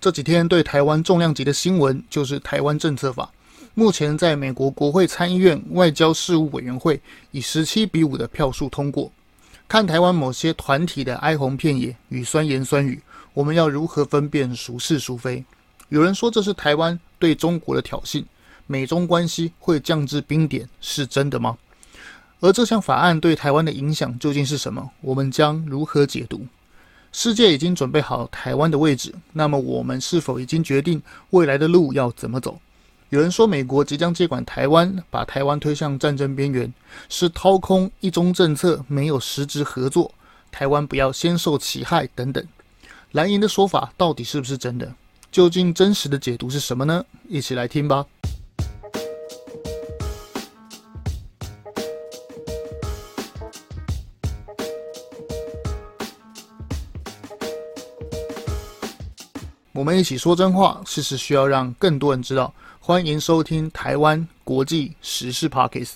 这几天对台湾重量级的新闻就是《台湾政策法》，目前在美国国会参议院外交事务委员会以十七比五的票数通过。看台湾某些团体的哀鸿遍野与酸言酸语，我们要如何分辨孰是孰非？有人说这是台湾对中国的挑衅，美中关系会降至冰点，是真的吗？而这项法案对台湾的影响究竟是什么？我们将如何解读？世界已经准备好台湾的位置，那么我们是否已经决定未来的路要怎么走？有人说美国即将接管台湾，把台湾推向战争边缘，是掏空一中政策，没有实质合作，台湾不要先受其害等等。蓝营的说法到底是不是真的？究竟真实的解读是什么呢？一起来听吧。我们一起说真话，事实需要让更多人知道。欢迎收听台湾国际时事 Podcast。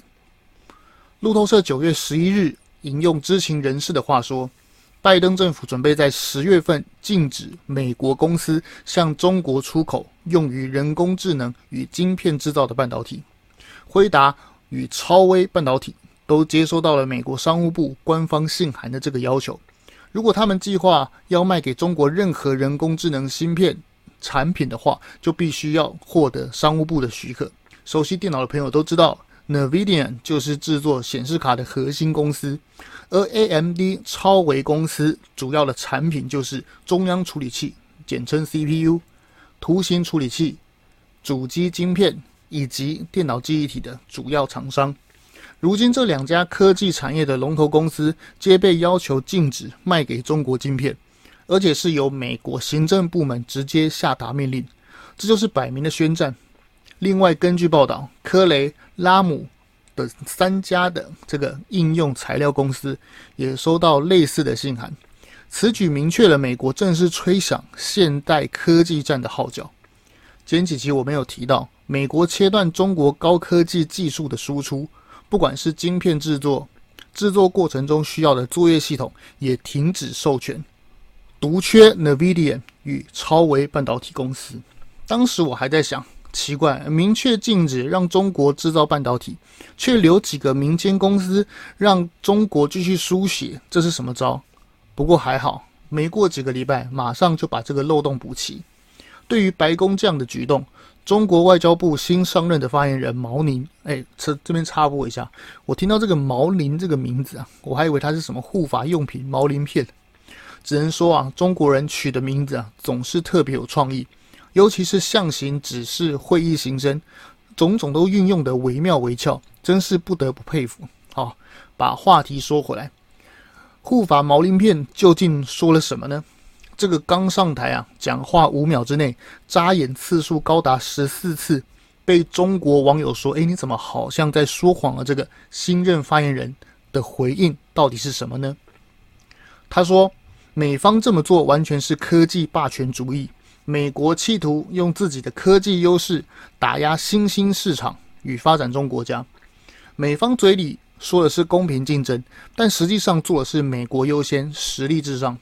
路透社九月十一日引用知情人士的话说，拜登政府准备在十月份禁止美国公司向中国出口用于人工智能与晶片制造的半导体。辉达与超威半导体都接收到了美国商务部官方信函的这个要求。如果他们计划要卖给中国任何人工智能芯片产品的话，就必须要获得商务部的许可。熟悉电脑的朋友都知道，NVIDIA 就是制作显示卡的核心公司，而 AMD 超微公司主要的产品就是中央处理器，简称 CPU、图形处理器、主机晶片以及电脑记忆体的主要厂商。如今，这两家科技产业的龙头公司皆被要求禁止卖给中国晶片，而且是由美国行政部门直接下达命令，这就是摆明的宣战。另外，根据报道，科雷、拉姆的三家的这个应用材料公司也收到类似的信函。此举明确了美国正式吹响现代科技战的号角。前几期我们有提到，美国切断中国高科技技术的输出。不管是晶片制作，制作过程中需要的作业系统也停止授权，独缺 NVIDIA 与超微半导体公司。当时我还在想，奇怪，明确禁止让中国制造半导体，却留几个民间公司让中国继续输血，这是什么招？不过还好，没过几个礼拜，马上就把这个漏洞补齐。对于白宫这样的举动，中国外交部新上任的发言人毛宁，哎，这这边插播一下，我听到这个毛宁这个名字啊，我还以为他是什么护法用品毛鳞片，只能说啊，中国人取的名字啊，总是特别有创意，尤其是象形、指示、会意、形声，种种都运用得惟妙惟肖，真是不得不佩服。好，把话题说回来，护法毛鳞片究竟说了什么呢？这个刚上台啊，讲话五秒之内眨眼次数高达十四次，被中国网友说：“哎，你怎么好像在说谎啊？”这个新任发言人的回应到底是什么呢？他说：“美方这么做完全是科技霸权主义，美国企图用自己的科技优势打压新兴市场与发展中国家。美方嘴里说的是公平竞争，但实际上做的是美国优先，实力至上。”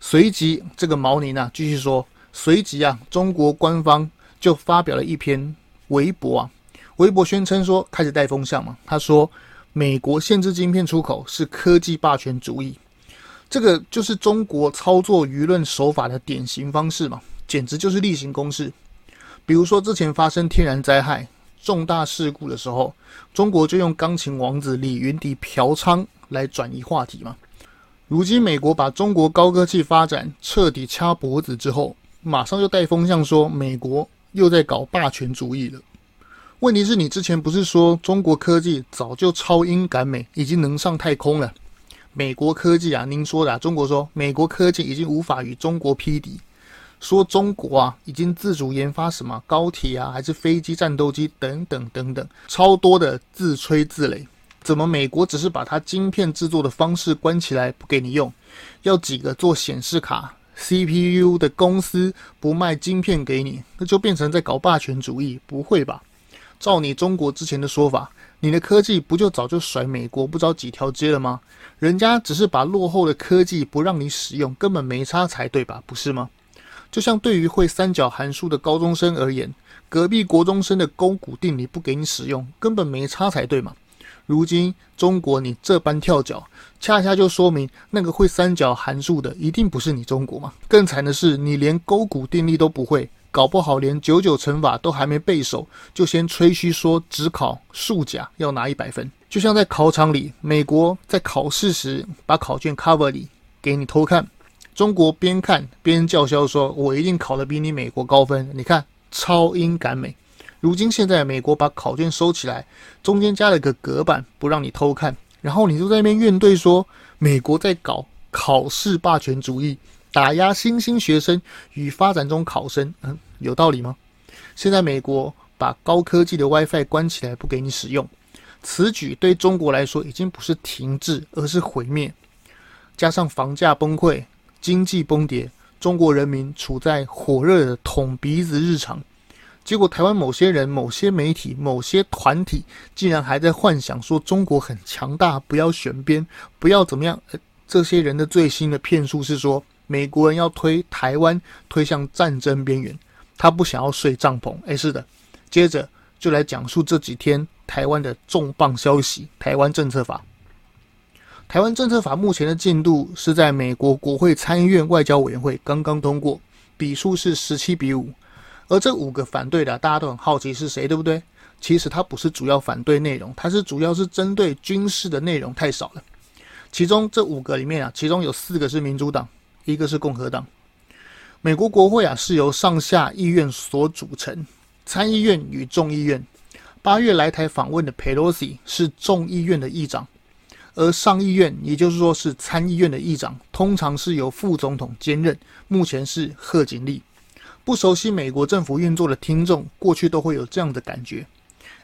随即，这个毛宁啊继续说，随即啊，中国官方就发表了一篇微博啊，微博宣称说开始带风向嘛。他说，美国限制晶片出口是科技霸权主义，这个就是中国操作舆论手法的典型方式嘛，简直就是例行公事。比如说之前发生天然灾害、重大事故的时候，中国就用钢琴王子李云迪嫖娼来转移话题嘛。如今，美国把中国高科技发展彻底掐脖子之后，马上就带风向说美国又在搞霸权主义了。问题是你之前不是说中国科技早就超英赶美，已经能上太空了？美国科技啊，您说的啊，中国说美国科技已经无法与中国匹敌，说中国啊已经自主研发什么高铁啊，还是飞机、战斗机等等等等，超多的自吹自擂。怎么美国只是把它晶片制作的方式关起来不给你用，要几个做显示卡 CPU 的公司不卖晶片给你，那就变成在搞霸权主义？不会吧？照你中国之前的说法，你的科技不就早就甩美国不知道几条街了吗？人家只是把落后的科技不让你使用，根本没差才对吧？不是吗？就像对于会三角函数的高中生而言，隔壁国中生的勾股定理不给你使用，根本没差才对嘛。如今中国你这般跳脚，恰恰就说明那个会三角函数的一定不是你中国嘛。更惨的是，你连勾股定律都不会，搞不好连九九乘法都还没背熟，就先吹嘘说只考数甲要拿一百分。就像在考场里，美国在考试时把考卷 cover 里给你偷看，中国边看边叫嚣说：“我一定考得比你美国高分。”你看，超英赶美。如今现在美国把考卷收起来，中间加了个隔板，不让你偷看，然后你就在那边怨怼说美国在搞考试霸权主义，打压新兴学生与发展中考生，嗯，有道理吗？现在美国把高科技的 WiFi 关起来不给你使用，此举对中国来说已经不是停滞，而是毁灭。加上房价崩溃、经济崩跌，中国人民处在火热的捅鼻子日常。结果，台湾某些人、某些媒体、某些团体，竟然还在幻想说中国很强大，不要选边，不要怎么样。这些人的最新的骗术是说，美国人要推台湾推向战争边缘，他不想要睡帐篷。哎，是的。接着就来讲述这几天台湾的重磅消息：台湾政策法。台湾政策法目前的进度是在美国国会参议院外交委员会刚刚通过，比数是十七比五。而这五个反对的，大家都很好奇是谁，对不对？其实它不是主要反对内容，它是主要是针对军事的内容太少了。其中这五个里面啊，其中有四个是民主党，一个是共和党。美国国会啊是由上下议院所组成，参议院与众议院。八月来台访问的佩洛西是众议院的议长，而上议院也就是说是参议院的议长，通常是由副总统兼任，目前是贺锦丽。不熟悉美国政府运作的听众，过去都会有这样的感觉：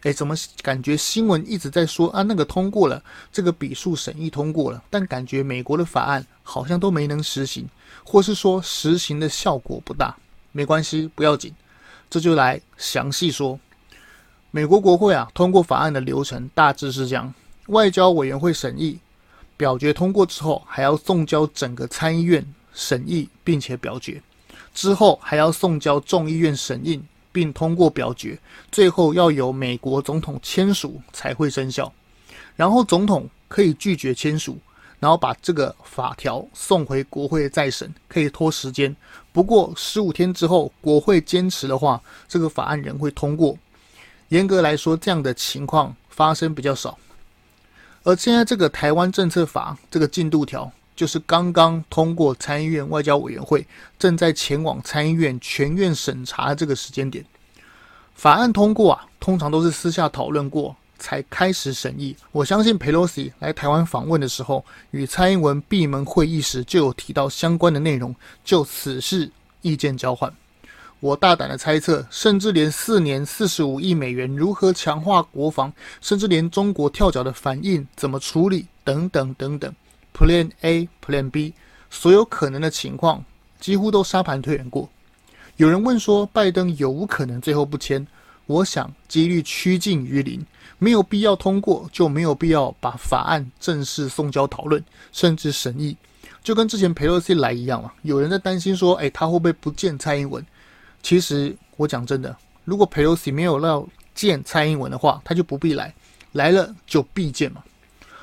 诶，怎么感觉新闻一直在说啊，那个通过了，这个笔数审议通过了，但感觉美国的法案好像都没能实行，或是说实行的效果不大。没关系，不要紧，这就来详细说。美国国会啊，通过法案的流程大致是这样：外交委员会审议，表决通过之后，还要送交整个参议院审议，并且表决。之后还要送交众议院审议并通过表决，最后要由美国总统签署才会生效。然后总统可以拒绝签署，然后把这个法条送回国会再审，可以拖时间。不过十五天之后，国会坚持的话，这个法案仍会通过。严格来说，这样的情况发生比较少。而现在这个台湾政策法这个进度条。就是刚刚通过参议院外交委员会，正在前往参议院全院审查这个时间点，法案通过啊，通常都是私下讨论过才开始审议。我相信佩洛西来台湾访问的时候，与蔡英文闭门会议时就有提到相关的内容，就此事意见交换。我大胆的猜测，甚至连四年四十五亿美元如何强化国防，甚至连中国跳脚的反应怎么处理，等等等等。Plan A、Plan B，所有可能的情况几乎都沙盘推演过。有人问说，拜登有无可能最后不签？我想几率趋近于零，没有必要通过，就没有必要把法案正式送交讨论，甚至审议。就跟之前裴洛西来一样嘛。有人在担心说，哎，他会不会不见蔡英文？其实我讲真的，如果裴洛西没有要见蔡英文的话，他就不必来，来了就必见嘛。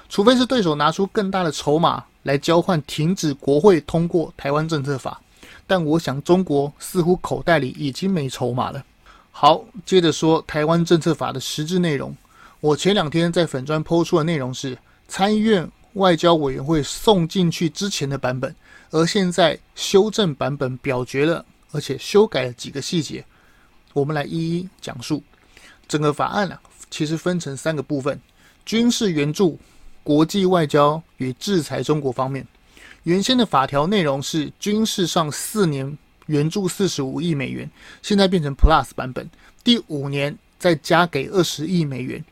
除非是对手拿出更大的筹码来交换，停止国会通过台湾政策法，但我想中国似乎口袋里已经没筹码了。好，接着说台湾政策法的实质内容。我前两天在粉砖抛出的内容是参议院外交委员会送进去之前的版本，而现在修正版本表决了，而且修改了几个细节，我们来一一讲述。整个法案啊，其实分成三个部分：军事援助。国际外交与制裁中国方面，原先的法条内容是军事上四年援助四十五亿美元，现在变成 Plus 版本，第五年再加给二十亿美元。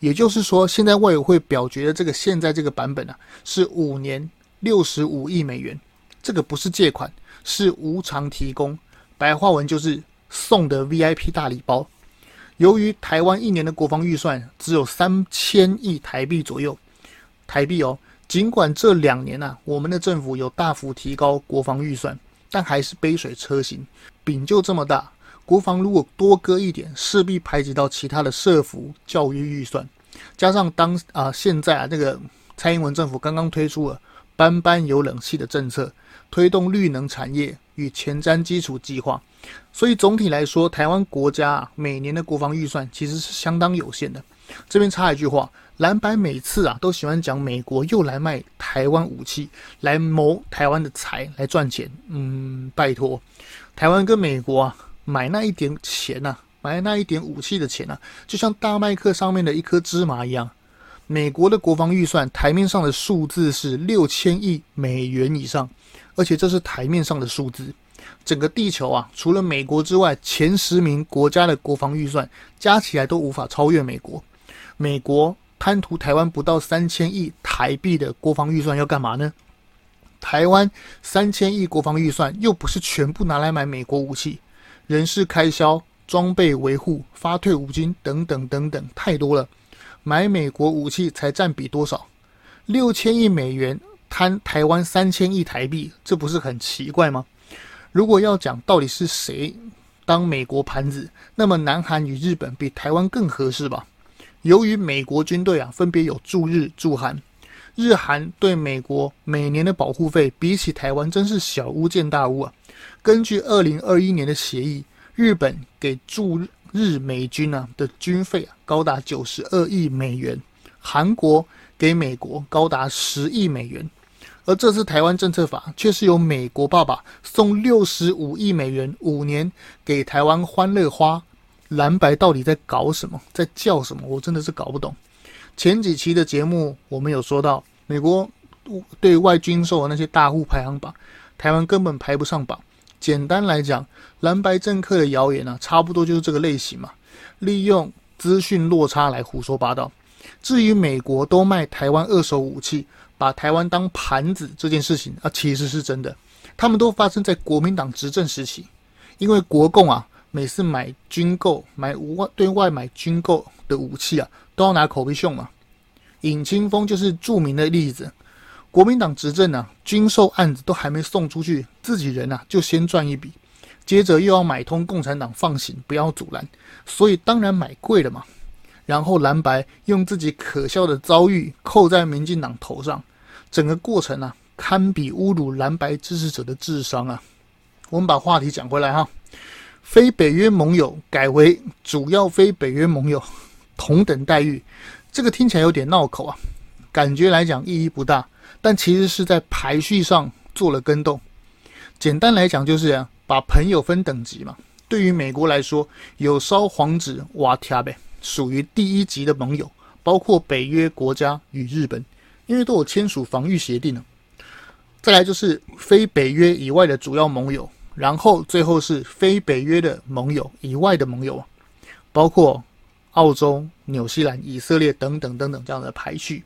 也就是说，现在外委会表决的这个现在这个版本啊，是五年六十五亿美元。这个不是借款，是无偿提供，白话文就是送的 VIP 大礼包。由于台湾一年的国防预算只有三千亿台币左右。台币哦，尽管这两年呢、啊，我们的政府有大幅提高国防预算，但还是杯水车薪。饼就这么大，国防如果多割一点，势必排挤到其他的社福、教育预算。加上当啊、现在啊那个蔡英文政府刚刚推出了班班有冷气的政策，推动绿能产业与前瞻基础计划，所以总体来说，台湾国家啊每年的国防预算其实是相当有限的。这边插一句话，蓝白每次啊都喜欢讲美国又来卖台湾武器，来谋台湾的财来赚钱。嗯，拜托，台湾跟美国啊买那一点钱呐、买那一点武器的钱呐、就像大麦克上面的一颗芝麻一样。美国的国防预算台面上的数字是六千亿美元以上，而且这是台面上的数字。整个地球啊，除了美国之外，前十名国家的国防预算加起来都无法超越美国。美国贪图台湾不到三千亿台币的国防预算要干嘛呢？台湾三千亿国防预算又不是全部拿来买美国武器，人事开销、装备维护、发退伍金等等等等，太多了。买美国武器才占比多少？六千亿美元贪台湾三千亿台币，这不是很奇怪吗？如果要讲到底是谁当美国盘子，那么南韩与日本比台湾更合适吧？由于美国军队啊，分别有驻日、驻韩，日韩对美国每年的保护费比起台湾真是小巫见大巫啊。根据二零二一年的协议，日本给驻日美军啊的军费啊高达九十二亿美元，韩国给美国高达十亿美元，而这次台湾政策法却是由美国爸爸送六十五亿美元五年给台湾欢乐花。蓝白到底在搞什么，在叫什么？我真的是搞不懂。前几期的节目我们有说到，美国对外军售的那些大户排行榜，台湾根本排不上榜。简单来讲，蓝白政客的谣言啊，差不多就是这个类型嘛，利用资讯落差来胡说八道。至于美国都卖台湾二手武器，把台湾当盘子这件事情啊，其实是真的。他们都发生在国民党执政时期，因为国共啊。每次买军购、买外对外买军购的武器啊，都要拿口碑秀嘛。尹清峰就是著名的例子。国民党执政啊，军售案子都还没送出去，自己人啊就先赚一笔，接着又要买通共产党放行，不要阻拦，所以当然买贵了嘛。然后蓝白用自己可笑的遭遇扣在民进党头上，整个过程啊，堪比侮辱蓝白支持者的智商啊。我们把话题讲回来哈。非北约盟友改为主要非北约盟友，同等待遇，这个听起来有点绕口啊，感觉来讲意义不大，但其实是在排序上做了更动。简单来讲就是啊，把朋友分等级嘛。对于美国来说，有烧黄纸哇天呗，属于第一级的盟友，包括北约国家与日本，因为都有签署防御协定了。再来就是非北约以外的主要盟友。然后最后是非北约的盟友以外的盟友，包括澳洲、纽西兰、以色列等等等等这样的排序。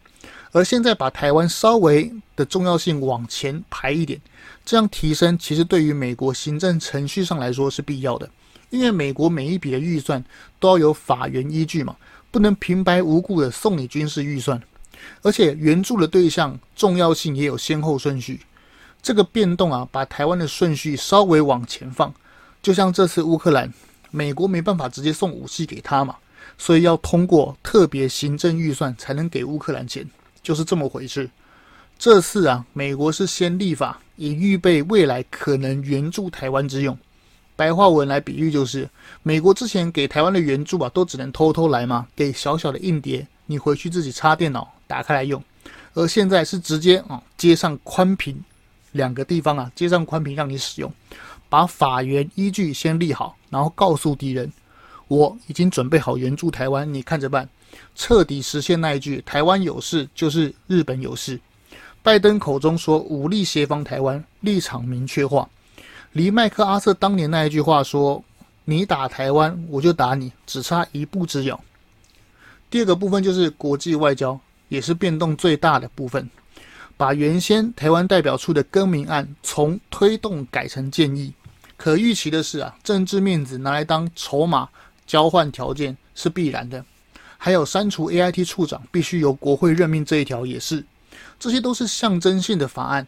而现在把台湾稍微的重要性往前排一点，这样提升其实对于美国行政程序上来说是必要的，因为美国每一笔的预算都要有法源依据嘛，不能平白无故的送你军事预算，而且援助的对象重要性也有先后顺序。这个变动啊，把台湾的顺序稍微往前放，就像这次乌克兰，美国没办法直接送武器给他嘛，所以要通过特别行政预算才能给乌克兰钱，就是这么回事。这次啊，美国是先立法，以预备未来可能援助台湾之用。白话文来比喻就是，美国之前给台湾的援助啊，都只能偷偷来嘛，给小小的硬碟，你回去自己插电脑打开来用，而现在是直接啊接上宽频。两个地方啊，接上宽频让你使用，把法源依据先立好，然后告诉敌人，我已经准备好援助台湾，你看着办。彻底实现那一句“台湾有事就是日本有事”。拜登口中说武力协防台湾，立场明确化，离麦克阿瑟当年那一句话说“你打台湾，我就打你”，只差一步之遥。第二个部分就是国际外交，也是变动最大的部分。把原先台湾代表处的更名案从推动改成建议，可预期的是啊，政治面子拿来当筹码交换条件是必然的。还有删除 AIT 处长必须由国会任命这一条也是，这些都是象征性的法案。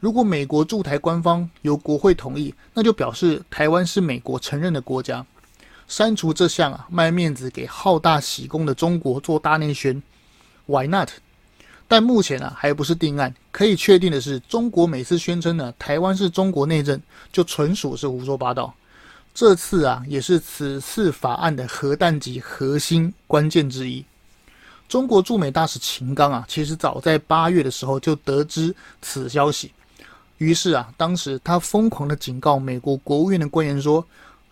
如果美国驻台官方由国会同意，那就表示台湾是美国承认的国家。删除这项啊，卖面子给好大喜功的中国做大内宣，Why not？但目前啊，还不是定案。可以确定的是，中国每次宣称呢，台湾是中国内政，就纯属是胡说八道。这次啊，也是此次法案的核弹级核心关键之一。中国驻美大使秦刚啊，其实早在八月的时候就得知此消息，于是啊，当时他疯狂的警告美国国务院的官员说，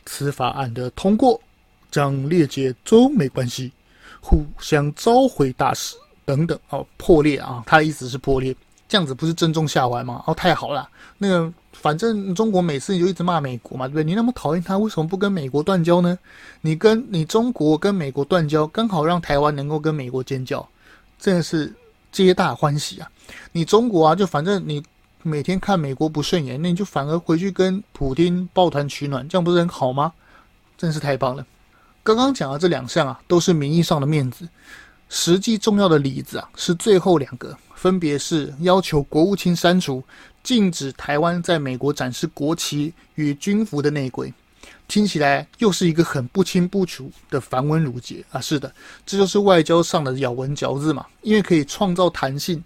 此法案的通过将裂解中美关系，互相召回大使。等等哦，破裂啊！他的意思是破裂，这样子不是正中下怀吗？哦，太好了，那个反正中国每次就一直骂美国嘛，对不对？你那么讨厌他，为什么不跟美国断交呢？你跟你中国跟美国断交，刚好让台湾能够跟美国建交，真的是皆大欢喜啊！你中国啊，就反正你每天看美国不顺眼，那你就反而回去跟普京抱团取暖，这样不是很好吗？真是太棒了！刚刚讲的这两项啊，都是名义上的面子。实际重要的里子啊，是最后两个，分别是要求国务卿删除禁止台湾在美国展示国旗与军服的内规。听起来又是一个很不清不楚的繁文缛节啊！是的，这就是外交上的咬文嚼字嘛，因为可以创造弹性。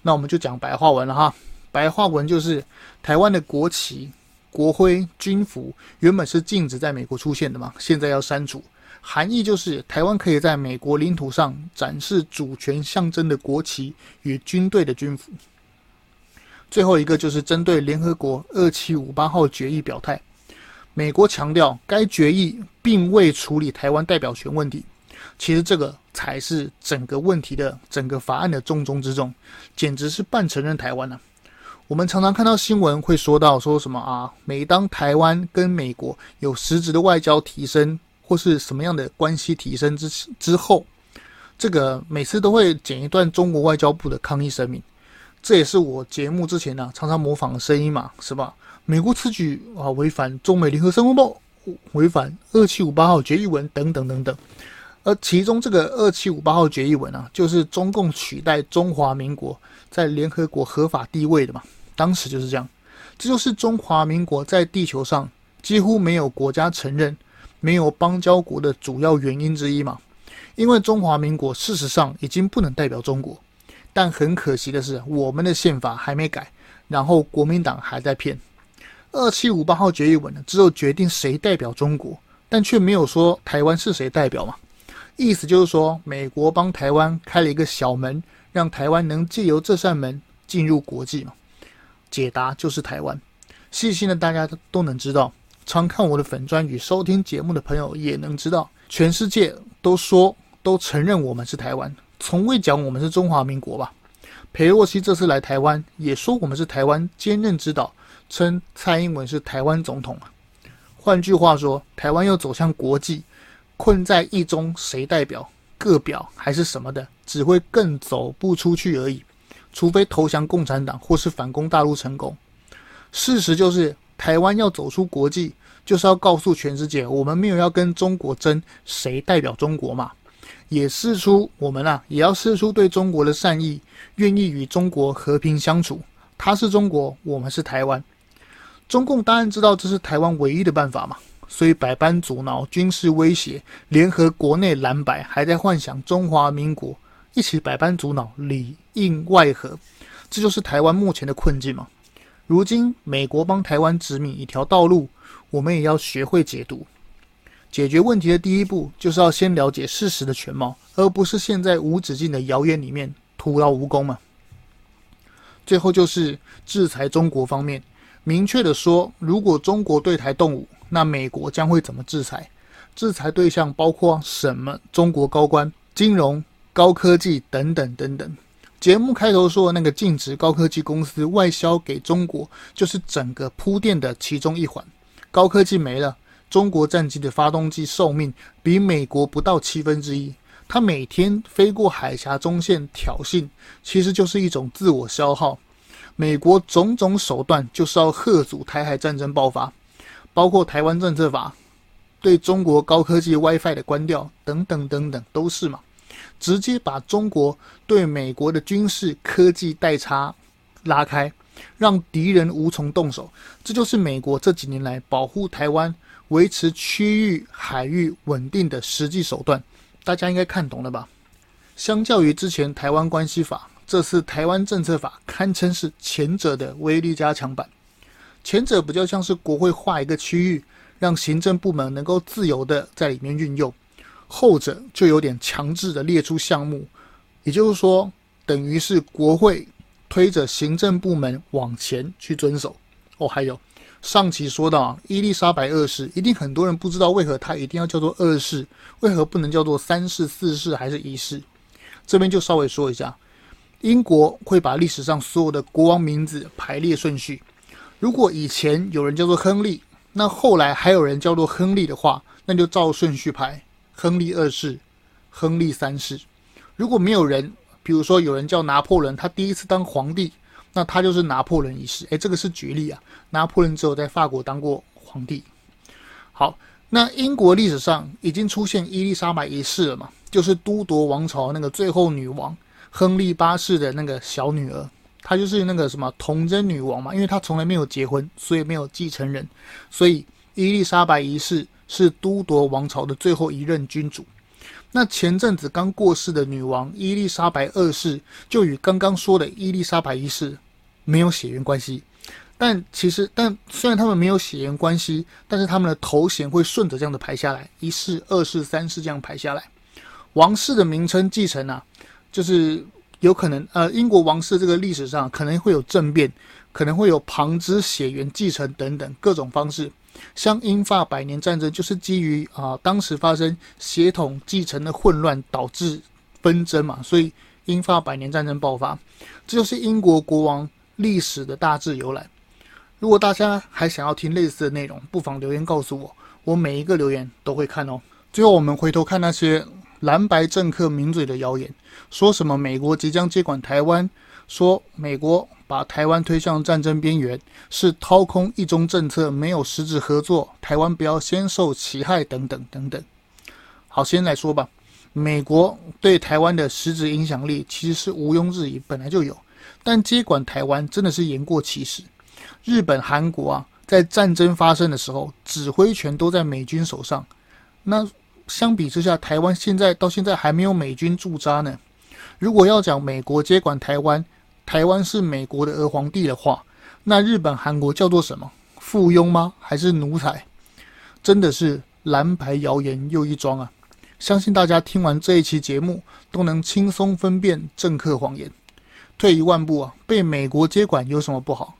那我们就讲白话文了哈，白话文就是台湾的国旗、国徽、军服原本是禁止在美国出现的嘛，现在要删除。含义就是，台湾可以在美国领土上展示主权象征的国旗与军队的军服。最后一个就是针对联合国二七五八号决议表态，美国强调该决议并未处理台湾代表权问题。其实这个才是整个问题的整个法案的重中之重，简直是半承认台湾呢。我们常常看到新闻会说到说什么啊，每当台湾跟美国有实质的外交提升。或是什么样的关系提升之之后，这个每次都会剪一段中国外交部的抗议声明，这也是我节目之前呢、常常模仿的声音嘛，是吧？美国此举啊违反中美联合声明，违反二七五八号决议文等等等等。而其中这个二七五八号决议文啊，就是中共取代中华民国在联合国合法地位的嘛，当时就是这样，这就是中华民国在地球上几乎没有国家承认。没有邦交国的主要原因之一嘛，因为中华民国事实上已经不能代表中国，但很可惜的是，我们的宪法还没改，然后国民党还在骗。二七五八号决议文呢，只有决定谁代表中国，但却没有说台湾是谁代表嘛。意思就是说，美国帮台湾开了一个小门，让台湾能借由这扇门进入国际嘛。解答就是台湾。细心的大家都能知道。常看我的粉专与收听节目的朋友也能知道，全世界都说都承认我们是台湾，从未讲我们是中华民国吧？裴洛西这次来台湾也说我们是台湾兼任之岛，称蔡英文是台湾总统啊。换句话说，台湾要走向国际，困在一中谁代表、各表还是什么的，只会更走不出去而已。除非投降共产党或是反攻大陆成功，事实就是。台湾要走出国际，就是要告诉全世界，我们没有要跟中国争谁代表中国嘛，也试出我们啊，也要试出对中国的善意，愿意与中国和平相处。他是中国，我们是台湾。中共当然知道这是台湾唯一的办法嘛，所以百般阻挠、军事威胁、联合国内蓝白，还在幻想中华民国一起百般阻挠，里应外合，这就是台湾目前的困境嘛。如今，美国帮台湾指明一条道路，我们也要学会解读。解决问题的第一步，就是要先了解事实的全貌，而不是陷在无止境的谣言里面徒劳无功嘛。最后就是制裁中国方面，明确的说，如果中国对台动武，那美国将会怎么制裁？制裁对象包括什么？中国高官、金融、高科技等等等等。节目开头说的那个禁止高科技公司外销给中国，就是整个铺垫的其中一环。高科技没了，中国战机的发动机寿命比美国不到七分之一。它每天飞过海峡中线挑衅，其实就是一种自我消耗。美国种种手段就是要吓阻台海战争爆发，包括台湾政策法、对中国高科技 WiFi 的关掉等等等等，都是嘛。直接把中国对美国的军事科技代差拉开，让敌人无从动手。这就是美国这几年来保护台湾、维持区域海域稳定的实际手段。大家应该看懂了吧？相较于之前台湾关系法，这次台湾政策法堪称是前者的威力加强版。前者比较像是国会划一个区域，让行政部门能够自由的在里面运用；后者就有点强制的列出项目，也就是说，等于是国会推着行政部门往前去遵守。哦，还有上期说到，伊丽莎白二世，一定很多人不知道为何她一定要叫做二世，为何不能叫做三世、四世还是一世？这边就稍微说一下，英国会把历史上所有的国王名字排列顺序。如果以前有人叫做亨利，那后来还有人叫做亨利的话，那就照顺序排：亨利二世、亨利三世。如果没有人，比如说有人叫拿破仑，他第一次当皇帝，那他就是拿破仑一世。诶，这个是举例啊。拿破仑只有在法国当过皇帝。好，那英国历史上已经出现伊丽莎白一世了嘛？就是都铎王朝那个最后女王亨利八世的那个小女儿。她就是那个什么童贞女王嘛，因为她从来没有结婚，所以没有继承人，所以伊丽莎白一世是都铎王朝的最后一任君主。那前阵子刚过世的女王伊丽莎白二世，就与刚刚说的伊丽莎白一世没有血缘关系。但其实，但虽然他们没有血缘关系，但是他们的头衔会顺着这样的排下来，一世、二世、三世这样排下来。王室的名称继承啊，就是。有可能，呃，英国王室这个历史上可能会有政变，可能会有旁支血缘继承等等各种方式。像英法百年战争就是基于啊、当时发生血统继承的混乱导致纷争嘛，所以英法百年战争爆发。这就是英国国王历史的大致由来。如果大家还想要听类似的内容，不妨留言告诉我，我每一个留言都会看哦。最后，我们回头看那些。蓝白政客名嘴的谣言，说什么美国即将接管台湾，说美国把台湾推向战争边缘，是掏空一中政策，没有实质合作，台湾不要先受其害，等等等等。好，先来说吧，美国对台湾的实质影响力其实是毋庸置疑，本来就有，但接管台湾真的是言过其实。日本、韩国啊，在战争发生的时候，指挥权都在美军手上，那。相比之下，台湾现在到现在还没有美军驻扎呢。如果要讲美国接管台湾，台湾是美国的儿皇帝的话，那日本、韩国叫做什么？附庸吗？还是奴才？真的是蓝白谣言又一桩啊！相信大家听完这一期节目，都能轻松分辨政客谎言。退一万步啊，被美国接管有什么不好？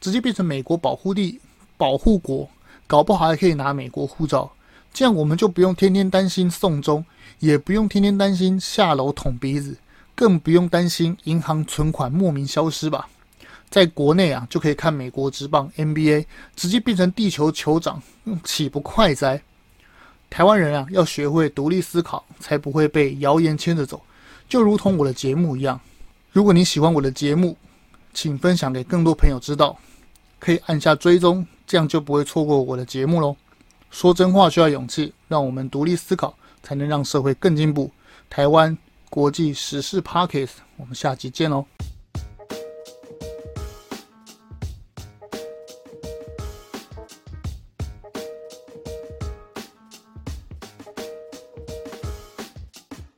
直接变成美国保护地、保护国，搞不好还可以拿美国护照。这样我们就不用天天担心送终，也不用天天担心下楼捅鼻子，更不用担心银行存款莫名消失吧？在国内啊，就可以看美国职棒 NBA，直接变成地球酋长，岂不快哉？台湾人啊，要学会独立思考，才不会被谣言牵着走。就如同我的节目一样，如果你喜欢我的节目，请分享给更多朋友知道，可以按下追踪，这样就不会错过我的节目喽。说真话需要勇气，让我们独立思考，才能让社会更进步。台湾国际时事 Podcast，我们下期见喽。